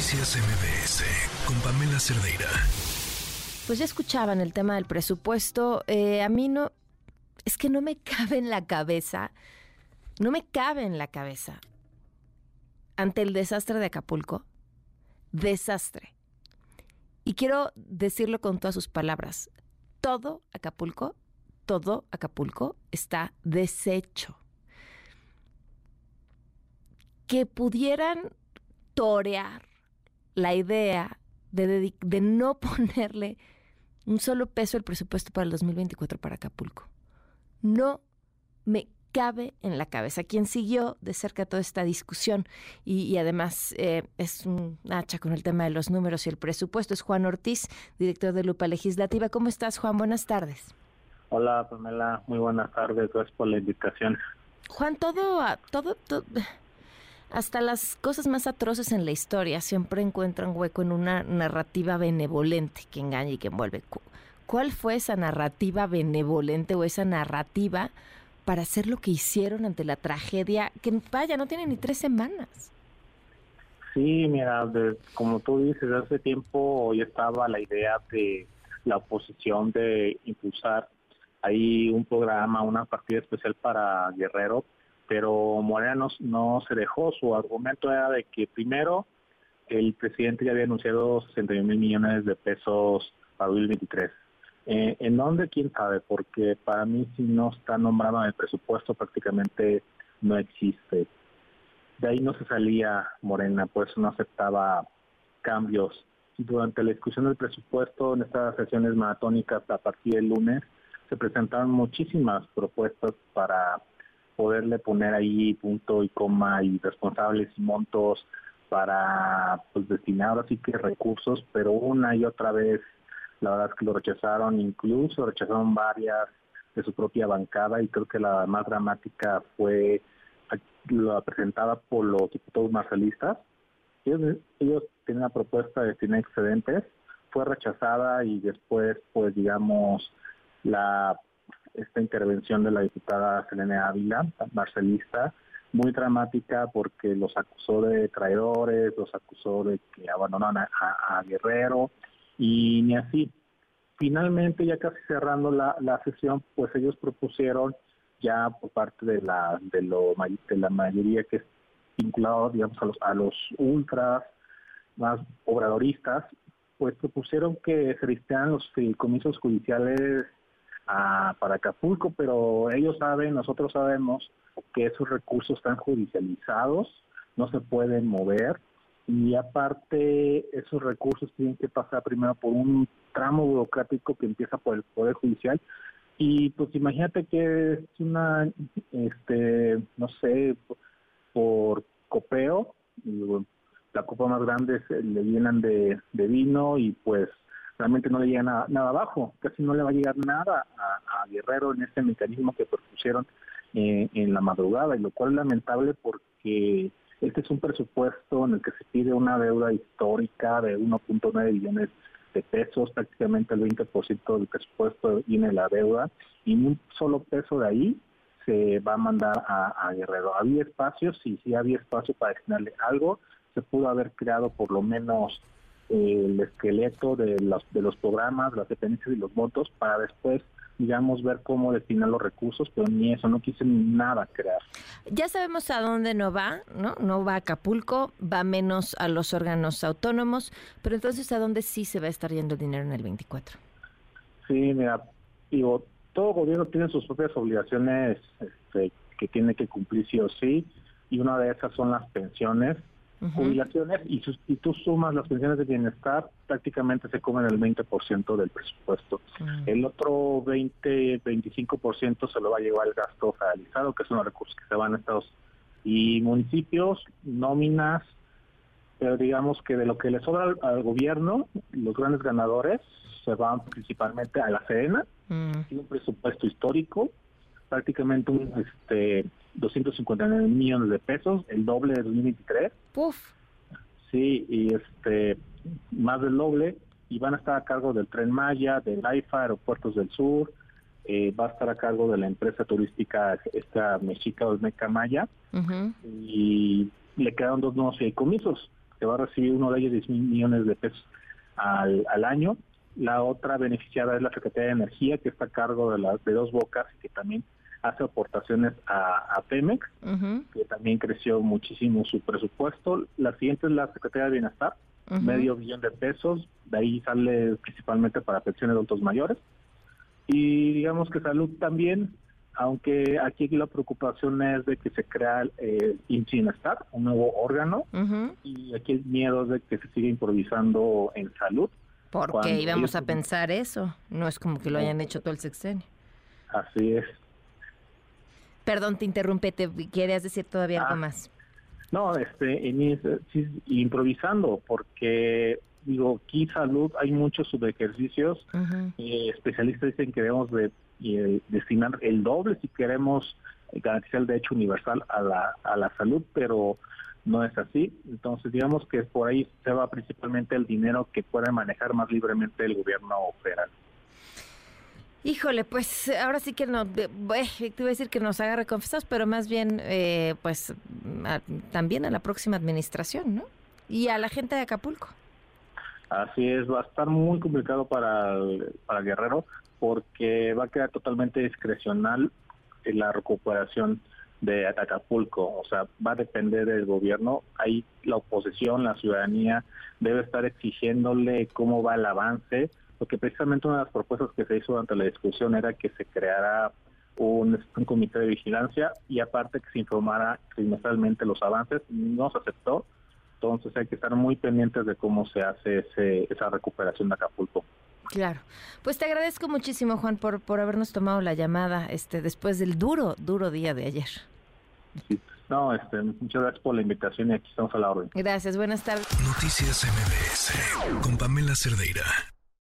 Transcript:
Noticias MBS con Pamela Cerdeira. Pues ya escuchaban el tema del presupuesto. Eh, a mí no, es que no me cabe en la cabeza, no me cabe en la cabeza ante el desastre de Acapulco. Desastre. Y quiero decirlo con todas sus palabras. Todo Acapulco, todo Acapulco está deshecho. Que pudieran torear la idea de, de no ponerle un solo peso el presupuesto para el 2024 para Acapulco. No me cabe en la cabeza. Quien siguió de cerca toda esta discusión y, además eh, es un hacha con el tema de los números y el presupuesto es Juan Ortiz, director de Lupa Legislativa. ¿Cómo estás, Juan? Buenas tardes. Hola, Pamela. Muy buenas tardes. Gracias por la invitación. Juan, todo, todo, todo, hasta las cosas más atroces en la historia siempre encuentran hueco en una narrativa benevolente que engaña y que envuelve. ¿Cuál fue esa narrativa benevolente o esa narrativa para hacer lo que hicieron ante la tragedia que, vaya, no tiene ni tres semanas? Sí, mira, como tú dices, hace tiempo ya estaba la idea de la oposición de impulsar ahí un programa, una partida especial para Guerrero, pero Morena no, se dejó. Su argumento era de que primero el presidente ya había anunciado 61 mil millones de pesos para 2023 eh, ¿En dónde? ¿Quién sabe? Porque para mí si no está nombrado en el presupuesto prácticamente no existe. De ahí no se salía Morena, por eso no aceptaba cambios. Durante la discusión del presupuesto en estas sesiones maratónicas a partir del lunes se presentaron muchísimas propuestas para poderle poner ahí punto y coma y responsables y montos para pues destinar así que recursos, pero una y otra vez la verdad es que lo rechazaron, incluso rechazaron varias de su propia bancada y creo que la más dramática fue la presentada por los diputados marcelistas. Ellos, ellos tienen una propuesta de destinar excedentes, fue rechazada y después, pues digamos, la esta intervención de la diputada Selene Ávila, marcelista, muy dramática porque los acusó de traidores, los acusó de que abandonaron a Guerrero, y ni así. Finalmente, ya casi cerrando la, sesión, pues ellos propusieron ya por parte de la de, lo, de la mayoría que es vinculado, digamos, a los, a los ultras más obradoristas, pues propusieron que se listaran los comisos judiciales a, para Acapulco, pero ellos saben, nosotros sabemos que esos recursos están judicializados, no se pueden mover, y aparte esos recursos tienen que pasar primero por un tramo burocrático que empieza por el Poder Judicial. Y pues imagínate que es una, este, no sé, por copeo, la copa más grande le llenan de, vino y pues realmente no le llega nada, abajo, casi no le va a llegar nada a, Guerrero en este mecanismo que propusieron eh, en la madrugada, y lo cual es lamentable porque este es un presupuesto en el que se pide una deuda histórica de 1.9 billones de pesos, prácticamente el 20% del presupuesto viene la deuda, y un solo peso de ahí se va a mandar a, Guerrero. Había espacio, sí, sí había espacio para destinarle algo, se pudo haber creado por lo menos el esqueleto de los, de los programas, las dependencias y los votos para después digamos, ver cómo destinar los recursos, pero ni eso, no quise nada crear. Ya sabemos a dónde no va, ¿no? No va a Acapulco, va menos a los órganos autónomos, pero entonces, ¿a dónde sí se va a estar yendo el dinero en el 24? Sí, mira, digo, todo gobierno tiene sus propias obligaciones este, que tiene que cumplir sí o sí, y una de esas son las pensiones jubilaciones y, si tú sumas las pensiones de bienestar, prácticamente se comen el 20% del presupuesto. Mm. El otro 20-25% se lo va a llevar el gasto realizado, que son los recursos que se van a Estados y municipios, nóminas, pero digamos que de lo que le sobra al, gobierno, los grandes ganadores se van principalmente a la Sedena, mm. tiene un presupuesto histórico, prácticamente un este 259 millones de pesos, el doble de 2023. Puf. Sí, y este más del doble y van a estar a cargo del Tren Maya, del AIFA, Aeropuertos del Sur, eh, va a estar a cargo de la empresa turística esta mexica Olmeca Maya y le quedaron dos nuevos fideicomisos. que va a recibir uno de ellos 10 mil millones de pesos al, al año. La otra beneficiada es la Secretaría de Energía, que está a cargo de las de dos bocas y que también hace aportaciones a, a Pemex, que también creció muchísimo su presupuesto. La siguiente es la Secretaría de Bienestar, medio billón de pesos, de ahí sale principalmente para pensiones de adultos mayores. Y digamos que salud también, aunque aquí la preocupación es de que se crea el Bienestar, un nuevo órgano, y aquí el miedo es de que se siga improvisando en salud. Porque íbamos a pensar eso, no es como que lo hayan hecho todo el sexenio. Así es. Perdón, te interrumpí, ¿te querías decir todavía algo ah. más? No, este, improvisando, porque digo, aquí salud hay muchos subejercicios. Eh, especialistas dicen que debemos de eh, destinar el doble si queremos garantizar el derecho universal a la, a la salud, pero no es así. Entonces, digamos que por ahí se va principalmente el dinero que puede manejar más libremente el gobierno federal. Híjole, pues ahora sí que no, te iba a decir que nos haga reconfesados, pero más bien, eh, pues también a la próxima administración, ¿no? Y a la gente de Acapulco. Así es, va a estar muy complicado para, para Guerrero porque va a quedar totalmente discrecional en la recuperación de Acapulco, o sea, va a depender del gobierno. Ahí la oposición, la ciudadanía debe estar exigiéndole cómo va el avance porque precisamente una de las propuestas que se hizo durante la discusión era que se creara un, comité de vigilancia y aparte que se informara trimestralmente los avances, no se aceptó, entonces hay que estar muy pendientes de cómo se hace ese, esa recuperación de Acapulco. Claro. Pues te agradezco muchísimo, Juan, por, por habernos tomado la llamada este después del duro, duro día de ayer. No, este, muchas gracias por la invitación y aquí estamos a la orden. Gracias, buenas tardes. Noticias MBS con Pamela Cerdeira.